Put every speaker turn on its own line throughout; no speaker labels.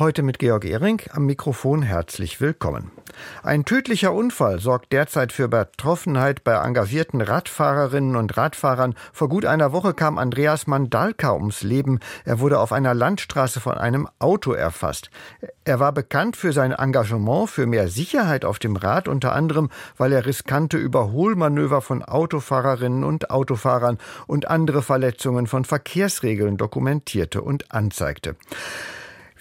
Heute mit Georg Ehring am Mikrofon herzlich willkommen. Ein tödlicher Unfall sorgt derzeit für Betroffenheit bei engagierten Radfahrerinnen und Radfahrern. Vor gut einer Woche kam Andreas Mandalka ums Leben. Er wurde auf einer Landstraße von einem Auto erfasst. Er war bekannt für sein Engagement für mehr Sicherheit auf dem Rad, unter anderem, weil er riskante Überholmanöver von Autofahrerinnen und Autofahrern und andere Verletzungen von Verkehrsregeln dokumentierte und anzeigte.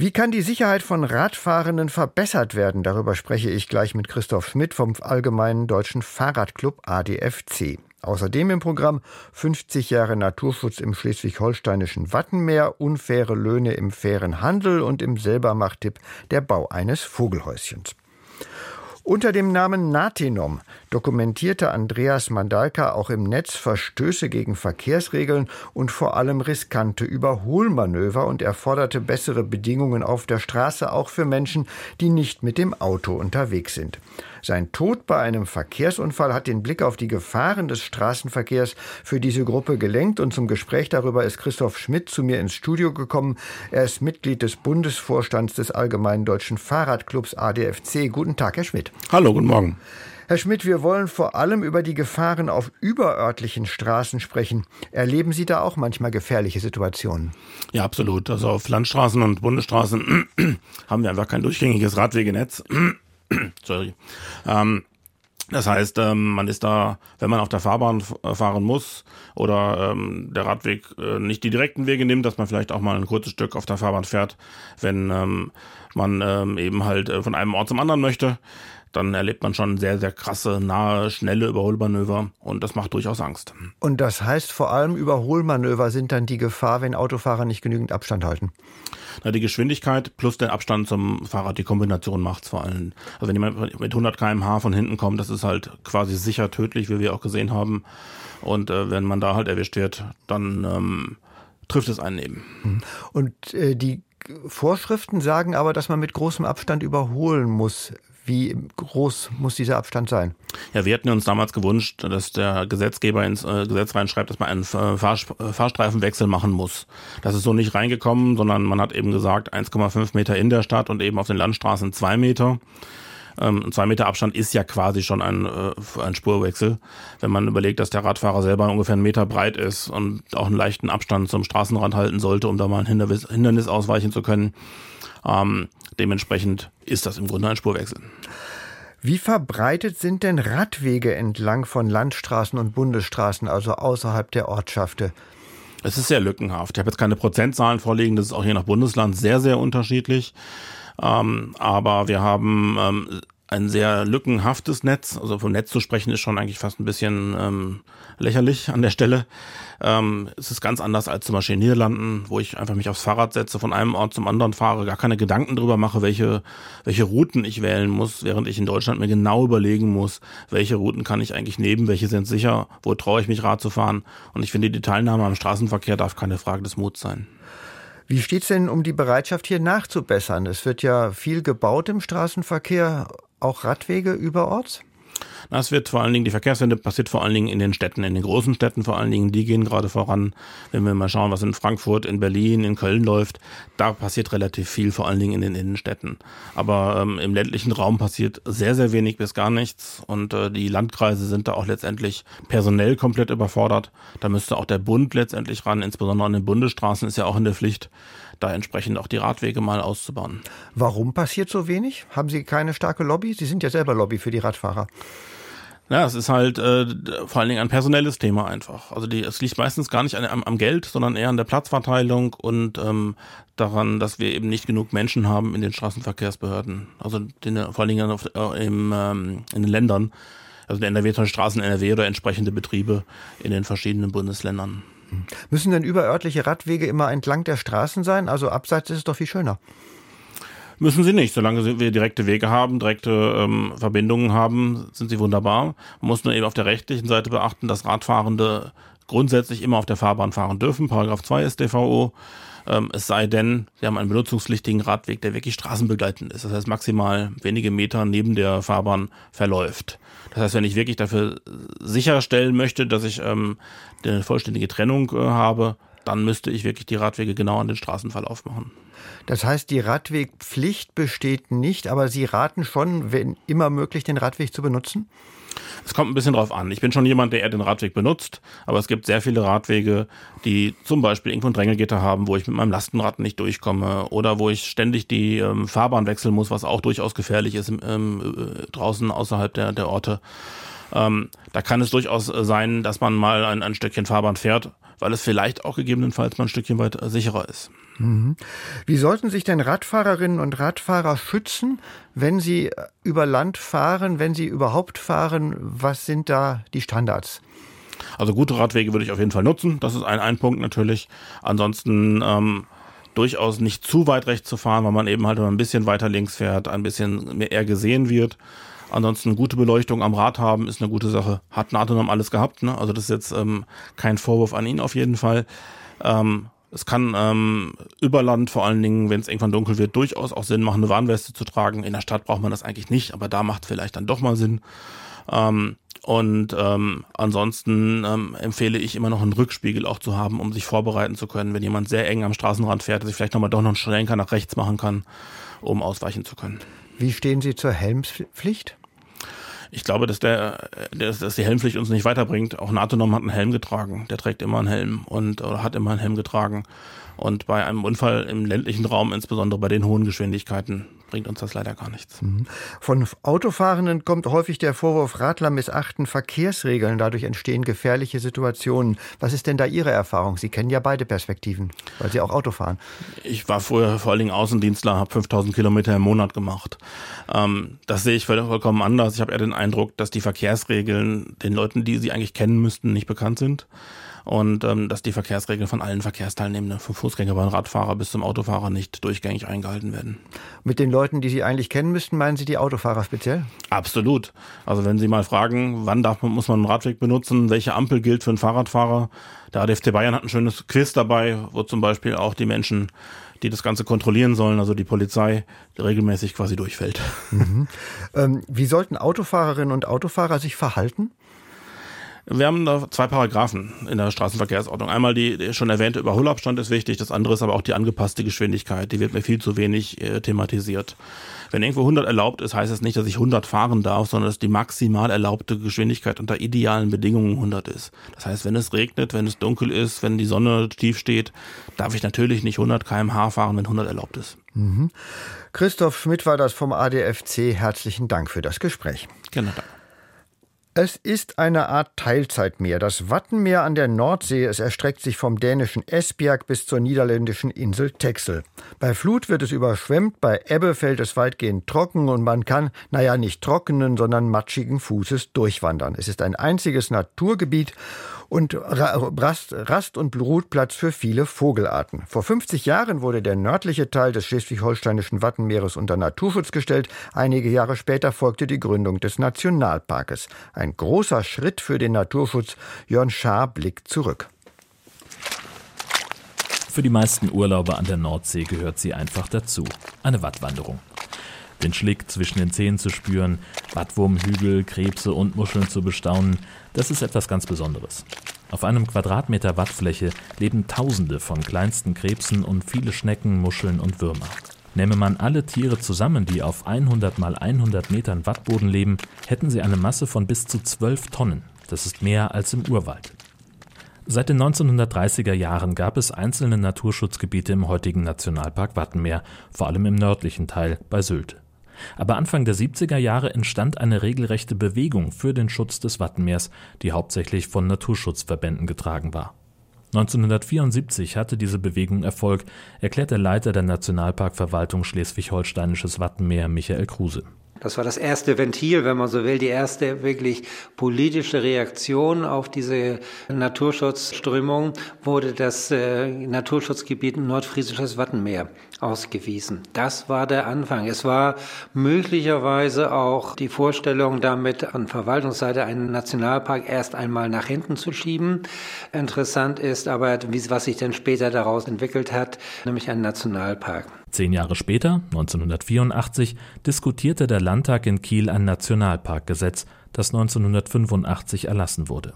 Wie kann die Sicherheit von Radfahrenden verbessert werden? Darüber spreche ich gleich mit Christoph Schmidt vom Allgemeinen Deutschen Fahrradclub ADFC. Außerdem im Programm 50 Jahre Naturschutz im schleswig-holsteinischen Wattenmeer, unfaire Löhne im fairen Handel und im Selbermachtipp der Bau eines Vogelhäuschens. Unter dem Namen Natinom dokumentierte Andreas Mandalka auch im Netz Verstöße gegen Verkehrsregeln und vor allem riskante Überholmanöver und erforderte bessere Bedingungen auf der Straße auch für Menschen, die nicht mit dem Auto unterwegs sind. Sein Tod bei einem Verkehrsunfall hat den Blick auf die Gefahren des Straßenverkehrs für diese Gruppe gelenkt und zum Gespräch darüber ist Christoph Schmidt zu mir ins Studio gekommen. Er ist Mitglied des Bundesvorstands des Allgemeinen Deutschen Fahrradclubs ADFC. Guten Tag, Herr Schmidt.
Hallo, guten Morgen.
Herr Schmidt, wir wollen vor allem über die Gefahren auf überörtlichen Straßen sprechen. Erleben Sie da auch manchmal gefährliche Situationen?
Ja, absolut. Also auf Landstraßen und Bundesstraßen haben wir einfach kein durchgängiges Radwegenetz. Sorry. Ähm, das heißt, ähm, man ist da, wenn man auf der Fahrbahn äh, fahren muss oder ähm, der Radweg äh, nicht die direkten Wege nimmt, dass man vielleicht auch mal ein kurzes Stück auf der Fahrbahn fährt, wenn ähm, man eben halt äh, von einem Ort zum anderen möchte, dann erlebt man schon sehr, sehr krasse, nahe, schnelle Überholmanöver und das macht durchaus Angst.
Und das heißt vor allem Überholmanöver sind dann die Gefahr, wenn Autofahrer nicht genügend Abstand halten?
Na, die Geschwindigkeit plus der Abstand zum Fahrrad, die Kombination macht's vor allem. Also wenn jemand mit 100 km/h von hinten kommt, das ist halt quasi sicher tödlich, wie wir auch gesehen haben. Und äh, wenn man da halt erwischt wird, dann ähm, trifft es einen eben.
Mhm. Und äh, die Vorschriften sagen aber, dass man mit großem Abstand überholen muss. Wie groß muss dieser Abstand sein?
Ja, wir hätten uns damals gewünscht, dass der Gesetzgeber ins äh, Gesetz reinschreibt, dass man einen Fahr Fahrstreifenwechsel machen muss. Das ist so nicht reingekommen, sondern man hat eben gesagt, 1,5 Meter in der Stadt und eben auf den Landstraßen zwei Meter. Ähm, zwei Meter Abstand ist ja quasi schon ein, äh, ein Spurwechsel. Wenn man überlegt, dass der Radfahrer selber ungefähr einen Meter breit ist und auch einen leichten Abstand zum Straßenrand halten sollte, um da mal ein Hindernis, Hindernis ausweichen zu können. Ähm, dementsprechend ist das im Grunde ein Spurwechsel.
Wie verbreitet sind denn Radwege entlang von Landstraßen und Bundesstraßen, also außerhalb der Ortschaften?
Es ist sehr lückenhaft. Ich habe jetzt keine Prozentzahlen vorliegen, das ist auch je nach Bundesland sehr, sehr unterschiedlich. Ähm, aber wir haben ähm, ein sehr lückenhaftes Netz. Also vom Netz zu sprechen ist schon eigentlich fast ein bisschen ähm, lächerlich an der Stelle. Ähm, es ist ganz anders als zum Beispiel in Niederlanden, wo ich einfach mich aufs Fahrrad setze, von einem Ort zum anderen fahre, gar keine Gedanken drüber mache, welche, welche Routen ich wählen muss, während ich in Deutschland mir genau überlegen muss, welche Routen kann ich eigentlich nehmen, welche sind sicher, wo traue ich mich Rad zu fahren. Und ich finde, die Teilnahme am Straßenverkehr darf keine Frage des Muts sein.
Wie steht es denn um die Bereitschaft, hier nachzubessern? Es wird ja viel gebaut im Straßenverkehr, auch Radwege überorts?
Das wird vor allen Dingen, die Verkehrswende passiert vor allen Dingen in den Städten, in den großen Städten vor allen Dingen, die gehen gerade voran. Wenn wir mal schauen, was in Frankfurt, in Berlin, in Köln läuft, da passiert relativ viel, vor allen Dingen in den Innenstädten. Aber ähm, im ländlichen Raum passiert sehr, sehr wenig bis gar nichts und äh, die Landkreise sind da auch letztendlich personell komplett überfordert. Da müsste auch der Bund letztendlich ran, insbesondere an den Bundesstraßen ist ja auch in der Pflicht, da entsprechend auch die Radwege mal auszubauen.
Warum passiert so wenig? Haben Sie keine starke Lobby? Sie sind ja selber Lobby für die Radfahrer.
Ja, es ist halt äh, vor allen Dingen ein personelles Thema einfach. Also die, es liegt meistens gar nicht an, am, am Geld, sondern eher an der Platzverteilung und ähm, daran, dass wir eben nicht genug Menschen haben in den Straßenverkehrsbehörden. Also den, vor allen Dingen auf, äh, im, ähm, in den Ländern. Also in NRW, Straßen NRW oder entsprechende Betriebe in den verschiedenen Bundesländern.
Müssen denn überörtliche Radwege immer entlang der Straßen sein? Also abseits ist es doch viel schöner.
Müssen sie nicht. Solange wir direkte Wege haben, direkte ähm, Verbindungen haben, sind sie wunderbar. Man muss nur eben auf der rechtlichen Seite beachten, dass Radfahrende grundsätzlich immer auf der Fahrbahn fahren dürfen. Paragraph 2 StVO. Ähm, es sei denn, sie haben einen benutzungspflichtigen Radweg, der wirklich straßenbegleitend ist. Das heißt, maximal wenige Meter neben der Fahrbahn verläuft. Das heißt, wenn ich wirklich dafür sicherstellen möchte, dass ich ähm, eine vollständige Trennung äh, habe, dann müsste ich wirklich die Radwege genau an den Straßenverlauf machen.
Das heißt, die Radwegpflicht besteht nicht, aber Sie raten schon, wenn immer möglich, den Radweg zu benutzen?
Es kommt ein bisschen drauf an. Ich bin schon jemand, der eher den Radweg benutzt, aber es gibt sehr viele Radwege, die zum Beispiel irgendwo ein Drängelgitter haben, wo ich mit meinem Lastenrad nicht durchkomme oder wo ich ständig die ähm, Fahrbahn wechseln muss, was auch durchaus gefährlich ist ähm, äh, draußen außerhalb der, der Orte. Ähm, da kann es durchaus sein, dass man mal ein, ein Stückchen Fahrbahn fährt, weil es vielleicht auch gegebenenfalls mal ein Stückchen weit sicherer ist.
Mhm. Wie sollten sich denn Radfahrerinnen und Radfahrer schützen, wenn sie über Land fahren, wenn sie überhaupt fahren? Was sind da die Standards?
Also gute Radwege würde ich auf jeden Fall nutzen. Das ist ein, ein Punkt natürlich. Ansonsten ähm, durchaus nicht zu weit rechts zu fahren, weil man eben halt ein bisschen weiter links fährt, ein bisschen mehr eher gesehen wird. Ansonsten gute Beleuchtung am Rad haben ist eine gute Sache. Hat Natonam alles gehabt, ne? Also das ist jetzt ähm, kein Vorwurf an ihn auf jeden Fall. Ähm, es kann ähm, über Land vor allen Dingen, wenn es irgendwann dunkel wird, durchaus auch Sinn machen, eine Warnweste zu tragen. In der Stadt braucht man das eigentlich nicht, aber da macht es vielleicht dann doch mal Sinn. Ähm, und ähm, ansonsten ähm, empfehle ich immer noch einen Rückspiegel auch zu haben, um sich vorbereiten zu können, wenn jemand sehr eng am Straßenrand fährt, dass ich vielleicht nochmal doch noch einen Schlenker nach rechts machen kann, um ausweichen zu können.
Wie stehen Sie zur Helmpflicht?
Ich glaube, dass der, dass, die Helmpflicht uns nicht weiterbringt. Auch NATO-Norm hat einen Helm getragen. Der trägt immer einen Helm und oder hat immer einen Helm getragen. Und bei einem Unfall im ländlichen Raum, insbesondere bei den hohen Geschwindigkeiten, bringt uns das leider gar nichts. Mhm.
Von Autofahrenden kommt häufig der Vorwurf, Radler missachten Verkehrsregeln. Dadurch entstehen gefährliche Situationen. Was ist denn da Ihre Erfahrung? Sie kennen ja beide Perspektiven, weil Sie auch Auto fahren.
Ich war früher vor allen Dingen Außendienstler, habe 5000 Kilometer im Monat gemacht. Ähm, das sehe ich vollkommen anders. Ich habe eher den Eindruck, dass die Verkehrsregeln den Leuten, die sie eigentlich kennen müssten, nicht bekannt sind und ähm, dass die Verkehrsregeln von allen Verkehrsteilnehmenden, vom Fußgänger, beim Radfahrer bis zum Autofahrer nicht durchgängig eingehalten werden.
Mit den Leuten, die Sie eigentlich kennen müssten, meinen Sie die Autofahrer speziell?
Absolut. Also wenn Sie mal fragen, wann darf man, muss man einen Radweg benutzen, welche Ampel gilt für einen Fahrradfahrer, der ADFC Bayern hat ein schönes Quiz dabei, wo zum Beispiel auch die Menschen die das Ganze kontrollieren sollen, also die Polizei, regelmäßig quasi durchfällt.
Mhm. Ähm, wie sollten Autofahrerinnen und Autofahrer sich verhalten?
Wir haben da zwei Paragraphen in der Straßenverkehrsordnung. Einmal die, die schon erwähnte Überholabstand ist wichtig, das andere ist aber auch die angepasste Geschwindigkeit. Die wird mir viel zu wenig äh, thematisiert. Wenn irgendwo 100 erlaubt ist, heißt es das nicht, dass ich 100 fahren darf, sondern dass die maximal erlaubte Geschwindigkeit unter idealen Bedingungen 100 ist. Das heißt, wenn es regnet, wenn es dunkel ist, wenn die Sonne tief steht, darf ich natürlich nicht 100 km/h fahren, wenn 100 erlaubt ist.
Mhm. Christoph Schmidt war das vom ADFC. Herzlichen Dank für das Gespräch.
Gerne, danke.
Es ist eine Art Teilzeitmeer. Das Wattenmeer an der Nordsee, es erstreckt sich vom dänischen Esbjerg bis zur niederländischen Insel Texel. Bei Flut wird es überschwemmt, bei Ebbe fällt es weitgehend trocken und man kann, naja, nicht trockenen, sondern matschigen Fußes durchwandern. Es ist ein einziges Naturgebiet und Rast, Rast und Brutplatz für viele Vogelarten. Vor 50 Jahren wurde der nördliche Teil des schleswig-holsteinischen Wattenmeeres unter Naturschutz gestellt. Einige Jahre später folgte die Gründung des Nationalparkes. Ein großer Schritt für den Naturschutz. Jörn Schaar blickt zurück.
Für die meisten Urlauber an der Nordsee gehört sie einfach dazu. Eine Wattwanderung den Schlick zwischen den Zähnen zu spüren, Wattwurmhügel, Krebse und Muscheln zu bestaunen, das ist etwas ganz Besonderes. Auf einem Quadratmeter Wattfläche leben Tausende von kleinsten Krebsen und viele Schnecken, Muscheln und Würmer. Nähme man alle Tiere zusammen, die auf 100 mal 100 Metern Wattboden leben, hätten sie eine Masse von bis zu 12 Tonnen. Das ist mehr als im Urwald. Seit den 1930er Jahren gab es einzelne Naturschutzgebiete im heutigen Nationalpark Wattenmeer, vor allem im nördlichen Teil bei Sylt. Aber Anfang der 70er Jahre entstand eine regelrechte Bewegung für den Schutz des Wattenmeers, die hauptsächlich von Naturschutzverbänden getragen war. 1974 hatte diese Bewegung Erfolg, erklärt der Leiter der Nationalparkverwaltung Schleswig-Holsteinisches Wattenmeer Michael Kruse.
Das war das erste Ventil, wenn man so will, die erste wirklich politische Reaktion auf diese Naturschutzströmung wurde das äh, Naturschutzgebiet Nordfriesisches Wattenmeer ausgewiesen. Das war der Anfang. Es war möglicherweise auch die Vorstellung, damit an Verwaltungsseite einen Nationalpark erst einmal nach hinten zu schieben. Interessant ist aber, was sich dann später daraus entwickelt hat, nämlich ein Nationalpark.
Zehn Jahre später, 1984, diskutierte der Landtag in Kiel ein Nationalparkgesetz, das 1985 erlassen wurde.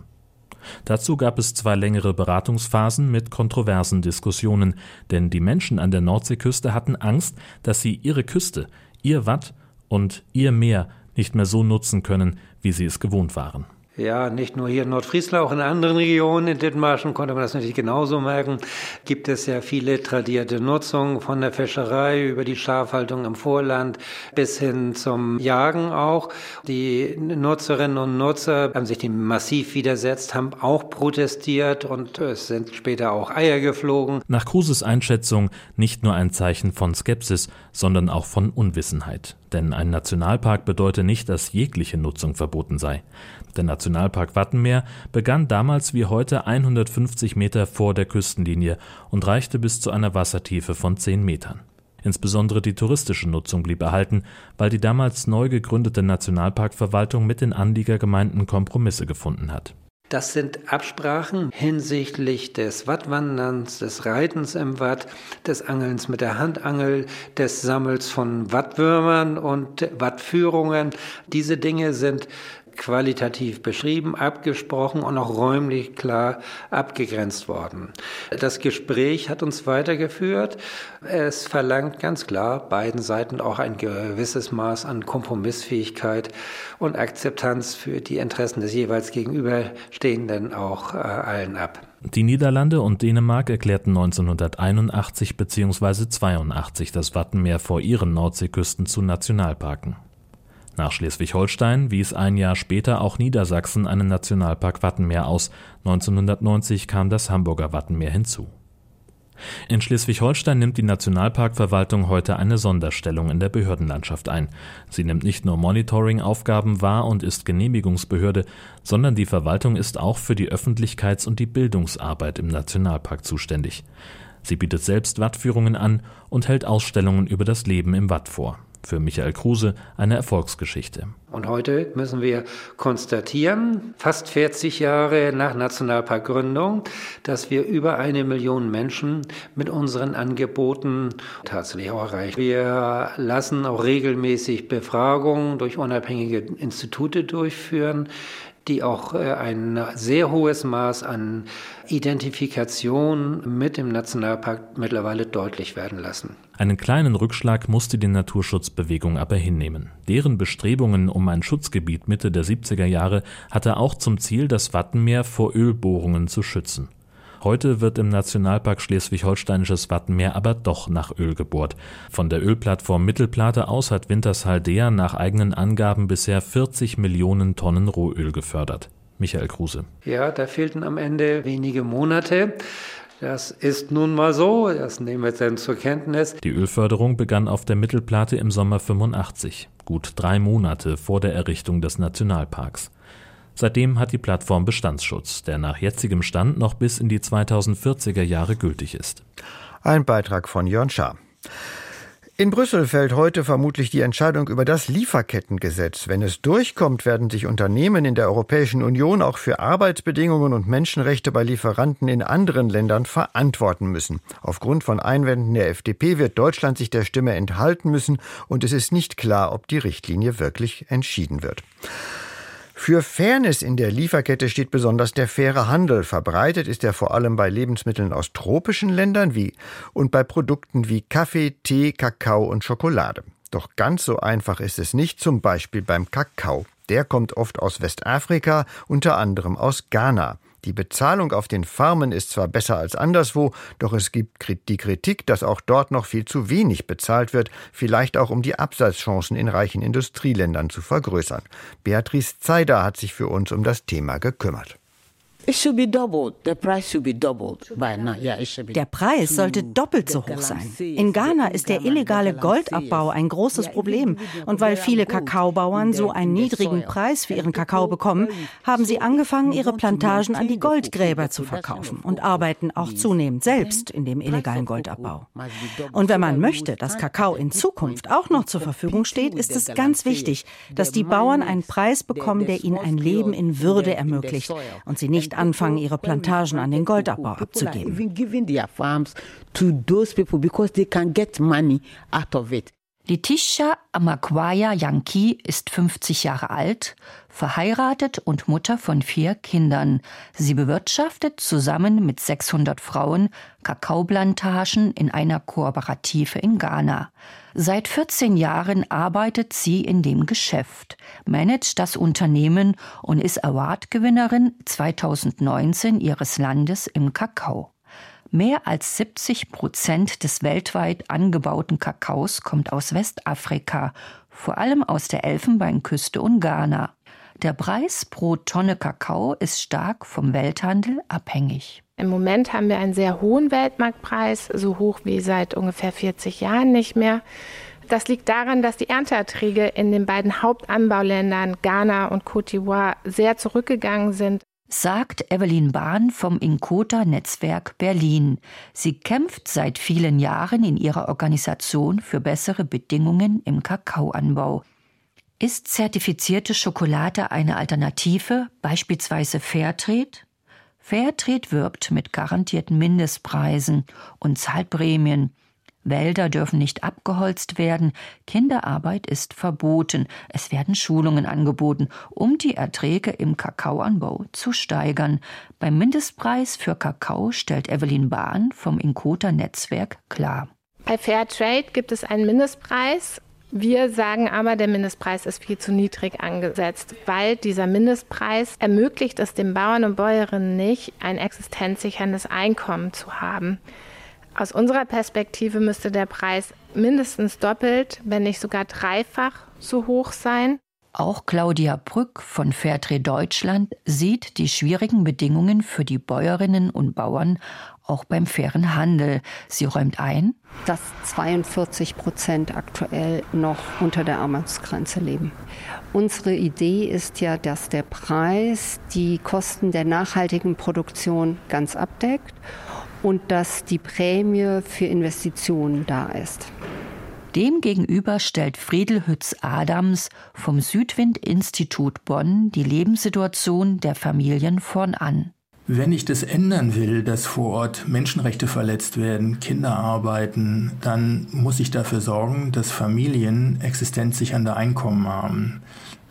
Dazu gab es zwei längere Beratungsphasen mit kontroversen Diskussionen, denn die Menschen an der Nordseeküste hatten Angst, dass sie ihre Küste, ihr Watt und ihr Meer nicht mehr so nutzen können, wie sie es gewohnt waren.
Ja, nicht nur hier in Nordfriesland, auch in anderen Regionen in Dithmarschen konnte man das natürlich genauso merken. Gibt es ja viele tradierte Nutzungen von der Fischerei über die Schafhaltung im Vorland bis hin zum Jagen auch. Die Nutzerinnen und Nutzer haben sich dem massiv widersetzt, haben auch protestiert und es sind später auch Eier geflogen.
Nach Kruses Einschätzung nicht nur ein Zeichen von Skepsis, sondern auch von Unwissenheit. Denn ein Nationalpark bedeutet nicht, dass jegliche Nutzung verboten sei. Der Nationalpark Wattenmeer begann damals wie heute 150 Meter vor der Küstenlinie und reichte bis zu einer Wassertiefe von 10 Metern. Insbesondere die touristische Nutzung blieb erhalten, weil die damals neu gegründete Nationalparkverwaltung mit den Anliegergemeinden Kompromisse gefunden hat.
Das sind Absprachen hinsichtlich des Wattwanderns, des Reitens im Watt, des Angelns mit der Handangel, des Sammels von Wattwürmern und Wattführungen. Diese Dinge sind qualitativ beschrieben, abgesprochen und auch räumlich klar abgegrenzt worden. Das Gespräch hat uns weitergeführt. Es verlangt ganz klar beiden Seiten auch ein gewisses Maß an Kompromissfähigkeit und Akzeptanz für die Interessen des jeweils Gegenüberstehenden auch äh, allen ab.
Die Niederlande und Dänemark erklärten 1981 bzw. 82 das Wattenmeer vor ihren Nordseeküsten zu Nationalparken. Nach Schleswig-Holstein wies ein Jahr später auch Niedersachsen einen Nationalpark Wattenmeer aus. 1990 kam das Hamburger Wattenmeer hinzu. In Schleswig-Holstein nimmt die Nationalparkverwaltung heute eine Sonderstellung in der Behördenlandschaft ein. Sie nimmt nicht nur Monitoring-Aufgaben wahr und ist Genehmigungsbehörde, sondern die Verwaltung ist auch für die Öffentlichkeits- und die Bildungsarbeit im Nationalpark zuständig. Sie bietet selbst Wattführungen an und hält Ausstellungen über das Leben im Watt vor. Für Michael Kruse eine Erfolgsgeschichte.
Und heute müssen wir konstatieren, fast 40 Jahre nach Nationalparkgründung, dass wir über eine Million Menschen mit unseren Angeboten tatsächlich auch erreichen. Wir lassen auch regelmäßig Befragungen durch unabhängige Institute durchführen die auch äh, ein sehr hohes Maß an Identifikation mit dem Nationalpark mittlerweile deutlich werden lassen.
Einen kleinen Rückschlag musste die Naturschutzbewegung aber hinnehmen. Deren Bestrebungen um ein Schutzgebiet Mitte der 70er Jahre hatte auch zum Ziel, das Wattenmeer vor Ölbohrungen zu schützen. Heute wird im Nationalpark Schleswig-Holsteinisches Wattenmeer aber doch nach Öl gebohrt. Von der Ölplattform Mittelplate aus hat Wintershaldea nach eigenen Angaben bisher 40 Millionen Tonnen Rohöl gefördert. Michael Kruse.
Ja, da fehlten am Ende wenige Monate. Das ist nun mal so, das nehmen wir dann zur Kenntnis.
Die Ölförderung begann auf der Mittelplate im Sommer 85, gut drei Monate vor der Errichtung des Nationalparks. Seitdem hat die Plattform Bestandsschutz, der nach jetzigem Stand noch bis in die 2040er Jahre gültig ist.
Ein Beitrag von Jörn Schaar. In Brüssel fällt heute vermutlich die Entscheidung über das Lieferkettengesetz. Wenn es durchkommt, werden sich Unternehmen in der Europäischen Union auch für Arbeitsbedingungen und Menschenrechte bei Lieferanten in anderen Ländern verantworten müssen. Aufgrund von Einwänden der FDP wird Deutschland sich der Stimme enthalten müssen und es ist nicht klar, ob die Richtlinie wirklich entschieden wird. Für Fairness in der Lieferkette steht besonders der faire Handel. Verbreitet ist er vor allem bei Lebensmitteln aus tropischen Ländern wie und bei Produkten wie Kaffee, Tee, Kakao und Schokolade. Doch ganz so einfach ist es nicht, zum Beispiel beim Kakao. Der kommt oft aus Westafrika, unter anderem aus Ghana. Die Bezahlung auf den Farmen ist zwar besser als anderswo, doch es gibt die Kritik, dass auch dort noch viel zu wenig bezahlt wird, vielleicht auch um die Absatzchancen in reichen Industrieländern zu vergrößern. Beatrice Zeider hat sich für uns um das Thema gekümmert.
Der Preis sollte doppelt so hoch sein. In Ghana ist der illegale Goldabbau ein großes Problem. Und weil viele Kakaobauern so einen niedrigen Preis für ihren Kakao bekommen, haben sie angefangen, ihre Plantagen an die Goldgräber zu verkaufen und arbeiten auch zunehmend selbst in dem illegalen Goldabbau. Und wenn man möchte, dass Kakao in Zukunft auch noch zur Verfügung steht, ist es ganz wichtig, dass die Bauern einen Preis bekommen, der ihnen ein Leben in Würde ermöglicht und sie nicht anfangen, ihre Plantagen an den Goldabbau abzugeben.
Letitia Amakwaya Yankee ist 50 Jahre alt, verheiratet und Mutter von vier Kindern. Sie bewirtschaftet zusammen mit 600 Frauen Kakaoplantagen in einer Kooperative in Ghana. Seit 14 Jahren arbeitet sie in dem Geschäft, managt das Unternehmen und ist Awardgewinnerin 2019 ihres Landes im Kakao. Mehr als 70 Prozent des weltweit angebauten Kakaos kommt aus Westafrika, vor allem aus der Elfenbeinküste und Ghana. Der Preis pro Tonne Kakao ist stark vom Welthandel abhängig.
Im Moment haben wir einen sehr hohen Weltmarktpreis, so hoch wie seit ungefähr 40 Jahren nicht mehr. Das liegt daran, dass die Ernteerträge in den beiden Hauptanbauländern Ghana und Côte d'Ivoire sehr zurückgegangen sind
sagt Evelyn Bahn vom Inkota Netzwerk Berlin. Sie kämpft seit vielen Jahren in ihrer Organisation für bessere Bedingungen im Kakaoanbau. Ist zertifizierte Schokolade eine Alternative, beispielsweise Fairtrade? Fairtrade wirbt mit garantierten Mindestpreisen und zahlt Prämien. Wälder dürfen nicht abgeholzt werden, Kinderarbeit ist verboten, es werden Schulungen angeboten, um die Erträge im Kakaoanbau zu steigern. Beim Mindestpreis für Kakao stellt Evelyn Bahn vom Inkota Netzwerk klar.
Bei Fairtrade gibt es einen Mindestpreis. Wir sagen aber, der Mindestpreis ist viel zu niedrig angesetzt, weil dieser Mindestpreis ermöglicht es den Bauern und Bäuerinnen nicht, ein existenzsicherndes Einkommen zu haben. Aus unserer Perspektive müsste der Preis mindestens doppelt, wenn nicht sogar dreifach so hoch sein.
Auch Claudia Brück von Fairtrade Deutschland sieht die schwierigen Bedingungen für die Bäuerinnen und Bauern auch beim fairen Handel. Sie räumt ein,
dass 42 Prozent aktuell noch unter der Armutsgrenze leben. Unsere Idee ist ja, dass der Preis die Kosten der nachhaltigen Produktion ganz abdeckt und dass die Prämie für Investitionen da ist.
Demgegenüber stellt Friedel Hütz-Adams vom Südwind-Institut Bonn die Lebenssituation der Familien vorn an.
Wenn ich das ändern will, dass vor Ort Menschenrechte verletzt werden, Kinder arbeiten, dann muss ich dafür sorgen, dass Familien existenzsichernde Einkommen haben.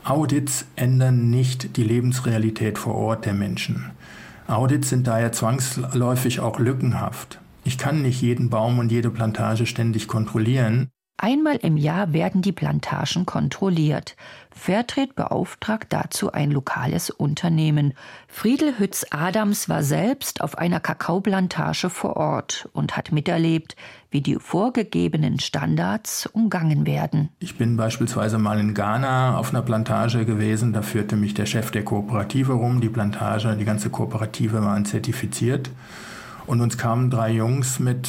Audits ändern nicht die Lebensrealität vor Ort der Menschen. Audits sind daher zwangsläufig auch lückenhaft. Ich kann nicht jeden Baum und jede Plantage ständig kontrollieren.
Einmal im Jahr werden die Plantagen kontrolliert. Fairtrade beauftragt dazu ein lokales Unternehmen. Friedel Hütz-Adams war selbst auf einer Kakaoplantage vor Ort und hat miterlebt, wie die vorgegebenen Standards umgangen werden.
Ich bin beispielsweise mal in Ghana auf einer Plantage gewesen. Da führte mich der Chef der Kooperative rum. Die Plantage, die ganze Kooperative waren zertifiziert. Und uns kamen drei Jungs mit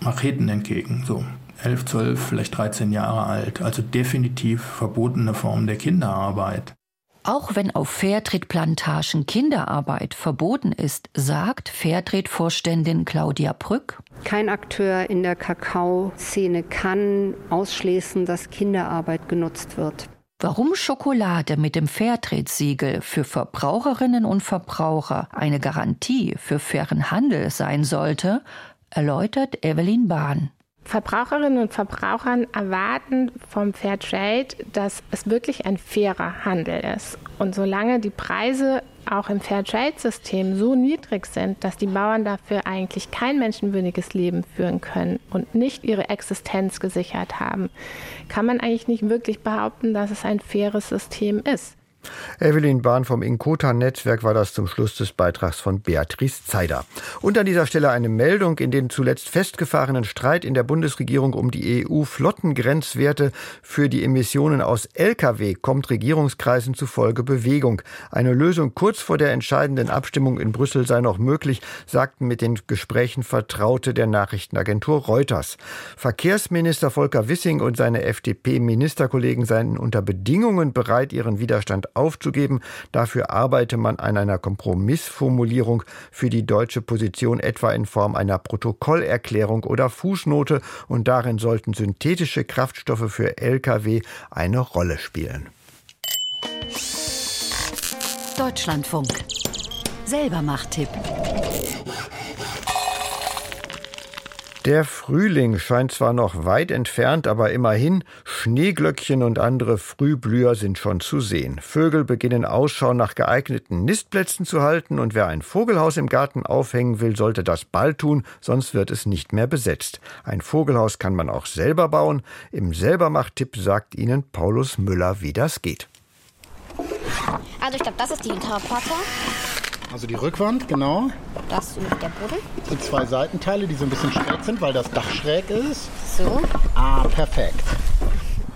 Macheten entgegen. So, 11, 12, vielleicht 13 Jahre alt. Also definitiv verbotene Form der Kinderarbeit.
Auch wenn auf Fairtrade-Plantagen Kinderarbeit verboten ist, sagt Fairtrade-Vorständin Claudia Brück.
Kein Akteur in der Kakaoszene kann ausschließen, dass Kinderarbeit genutzt wird.
Warum Schokolade mit dem Fairtrade-Siegel für Verbraucherinnen und Verbraucher eine Garantie für fairen Handel sein sollte, erläutert Evelyn Bahn.
Verbraucherinnen und Verbrauchern erwarten vom Fairtrade, dass es wirklich ein fairer Handel ist. Und solange die Preise auch im Fairtrade-System so niedrig sind, dass die Bauern dafür eigentlich kein menschenwürdiges Leben führen können und nicht ihre Existenz gesichert haben, kann man eigentlich nicht wirklich behaupten, dass es ein faires System ist.
Evelyn Bahn vom Inkota-Netzwerk war das zum Schluss des Beitrags von Beatrice Zeider. Und an dieser Stelle eine Meldung. In den zuletzt festgefahrenen Streit in der Bundesregierung um die EU-Flottengrenzwerte für die Emissionen aus Lkw kommt Regierungskreisen zufolge Bewegung. Eine Lösung kurz vor der entscheidenden Abstimmung in Brüssel sei noch möglich, sagten mit den Gesprächen Vertraute der Nachrichtenagentur Reuters. Verkehrsminister Volker Wissing und seine FDP-Ministerkollegen seien unter Bedingungen bereit, ihren Widerstand aufzugeben. Dafür arbeite man an einer Kompromissformulierung für die deutsche Position, etwa in Form einer Protokollerklärung oder Fußnote. Und darin sollten synthetische Kraftstoffe für Lkw eine Rolle spielen.
Deutschlandfunk. Selber Macht-Tipp.
Der Frühling scheint zwar noch weit entfernt, aber immerhin, Schneeglöckchen und andere Frühblüher sind schon zu sehen. Vögel beginnen Ausschau nach geeigneten Nistplätzen zu halten und wer ein Vogelhaus im Garten aufhängen will, sollte das bald tun, sonst wird es nicht mehr besetzt. Ein Vogelhaus kann man auch selber bauen. Im Selbermacht-Tipp sagt Ihnen Paulus Müller, wie das geht.
Also ich glaube, das ist die Hinterplatte.
Also die Rückwand, genau.
Das ist der Boden.
Die zwei Seitenteile, die so ein bisschen schräg sind, weil das Dach schräg ist.
So.
Ah, perfekt.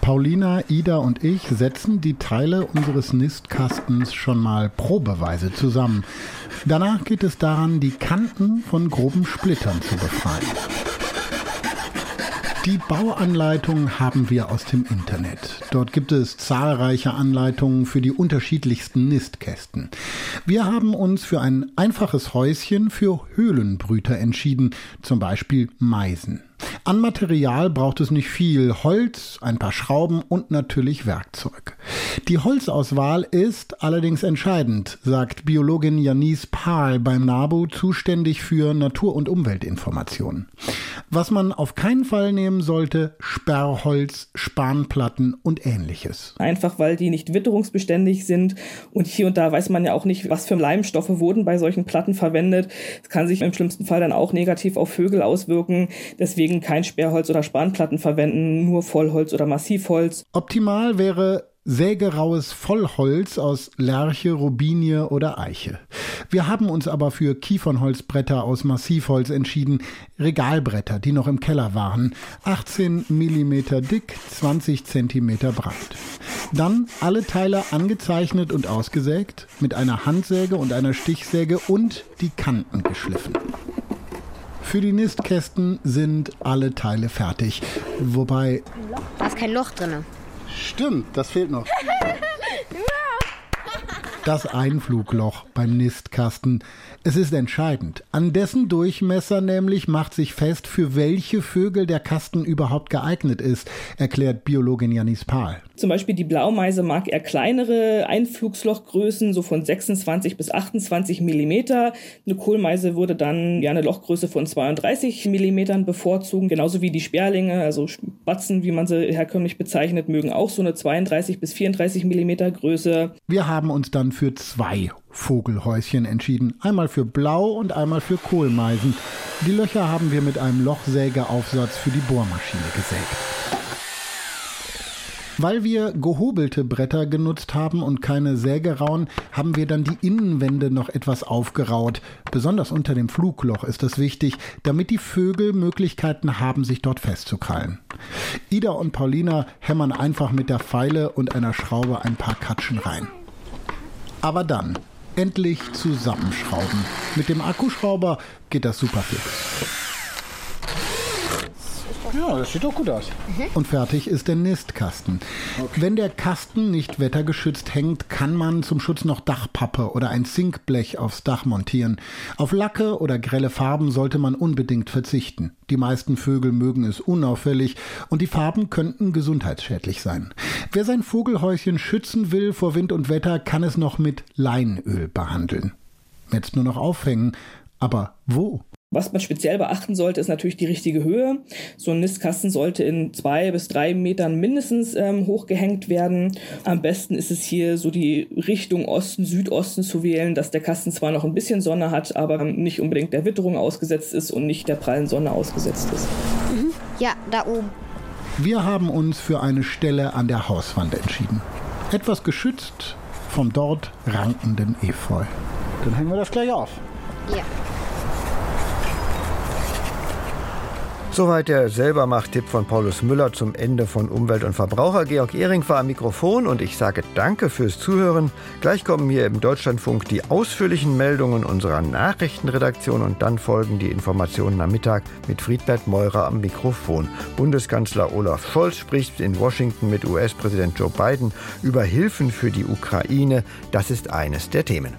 Paulina, Ida und ich setzen die Teile unseres Nistkastens schon mal probeweise zusammen. Danach geht es daran, die Kanten von groben Splittern zu befreien. Die Bauanleitung haben wir aus dem Internet. Dort gibt es zahlreiche Anleitungen für die unterschiedlichsten Nistkästen. Wir haben uns für ein einfaches Häuschen für Höhlenbrüter entschieden, zum Beispiel Meisen. An Material braucht es nicht viel. Holz, ein paar Schrauben und natürlich Werkzeug. Die Holzauswahl ist allerdings entscheidend, sagt Biologin Janice Pahl beim NABU, zuständig für Natur- und Umweltinformationen. Was man auf keinen Fall nehmen sollte, Sperrholz, Spanplatten und ähnliches.
Einfach weil die nicht witterungsbeständig sind und hier und da weiß man ja auch nicht, was für Leimstoffe wurden bei solchen Platten verwendet. Es kann sich im schlimmsten Fall dann auch negativ auf Vögel auswirken. Deswegen kein Sperrholz oder Spanplatten verwenden, nur Vollholz oder Massivholz.
Optimal wäre sägeraues Vollholz aus Lärche, Robinie oder Eiche. Wir haben uns aber für Kiefernholzbretter aus Massivholz entschieden, Regalbretter, die noch im Keller waren, 18 mm dick, 20 cm breit. Dann alle Teile angezeichnet und ausgesägt, mit einer Handsäge und einer Stichsäge und die Kanten geschliffen. Für die Nistkästen sind alle Teile fertig. Wobei.
Da ist kein Loch drin.
Stimmt, das fehlt noch. Das Einflugloch beim Nistkasten. Es ist entscheidend. An dessen Durchmesser nämlich macht sich fest, für welche Vögel der Kasten überhaupt geeignet ist, erklärt Biologin Janis Pahl.
Zum Beispiel die Blaumeise mag eher kleinere Einflugslochgrößen, so von 26 bis 28 Millimeter. Eine Kohlmeise würde dann ja eine Lochgröße von 32 Millimetern bevorzugen, genauso wie die Sperlinge, also Spatzen, wie man sie herkömmlich bezeichnet, mögen auch so eine 32 bis 34 Millimeter Größe.
Wir haben uns dann für zwei Vogelhäuschen entschieden. Einmal für Blau und einmal für Kohlmeisen. Die Löcher haben wir mit einem Lochsägeaufsatz für die Bohrmaschine gesägt. Weil wir gehobelte Bretter genutzt haben und keine Sägerauen, haben wir dann die Innenwände noch etwas aufgeraut. Besonders unter dem Flugloch ist das wichtig, damit die Vögel Möglichkeiten haben, sich dort festzukrallen. Ida und Paulina hämmern einfach mit der Feile und einer Schraube ein paar Katschen rein. Aber dann endlich zusammenschrauben. Mit dem Akkuschrauber geht das super fix. Ja, das sieht doch gut aus. Und fertig ist der Nistkasten. Okay. Wenn der Kasten nicht wettergeschützt hängt, kann man zum Schutz noch Dachpappe oder ein Zinkblech aufs Dach montieren. Auf Lacke oder grelle Farben sollte man unbedingt verzichten. Die meisten Vögel mögen es unauffällig und die Farben könnten gesundheitsschädlich sein. Wer sein Vogelhäuschen schützen will vor Wind und Wetter, kann es noch mit Leinöl behandeln. Jetzt nur noch aufhängen. Aber wo?
Was man speziell beachten sollte, ist natürlich die richtige Höhe. So ein Nistkasten sollte in zwei bis drei Metern mindestens ähm, hochgehängt werden. Am besten ist es hier so die Richtung Osten, Südosten zu wählen, dass der Kasten zwar noch ein bisschen Sonne hat, aber nicht unbedingt der Witterung ausgesetzt ist und nicht der prallen Sonne ausgesetzt ist.
Mhm. Ja, da oben.
Wir haben uns für eine Stelle an der Hauswand entschieden. Etwas geschützt vom dort rankenden Efeu. Dann hängen wir das gleich auf.
Ja.
Soweit der Selbermacht-Tipp von Paulus Müller zum Ende von Umwelt und Verbraucher. Georg Ehring war am Mikrofon und ich sage Danke fürs Zuhören. Gleich kommen hier im Deutschlandfunk die ausführlichen Meldungen unserer Nachrichtenredaktion und dann folgen die Informationen am Mittag mit Friedbert Meurer am Mikrofon. Bundeskanzler Olaf Scholz spricht in Washington mit US-Präsident Joe Biden über Hilfen für die Ukraine. Das ist eines der Themen.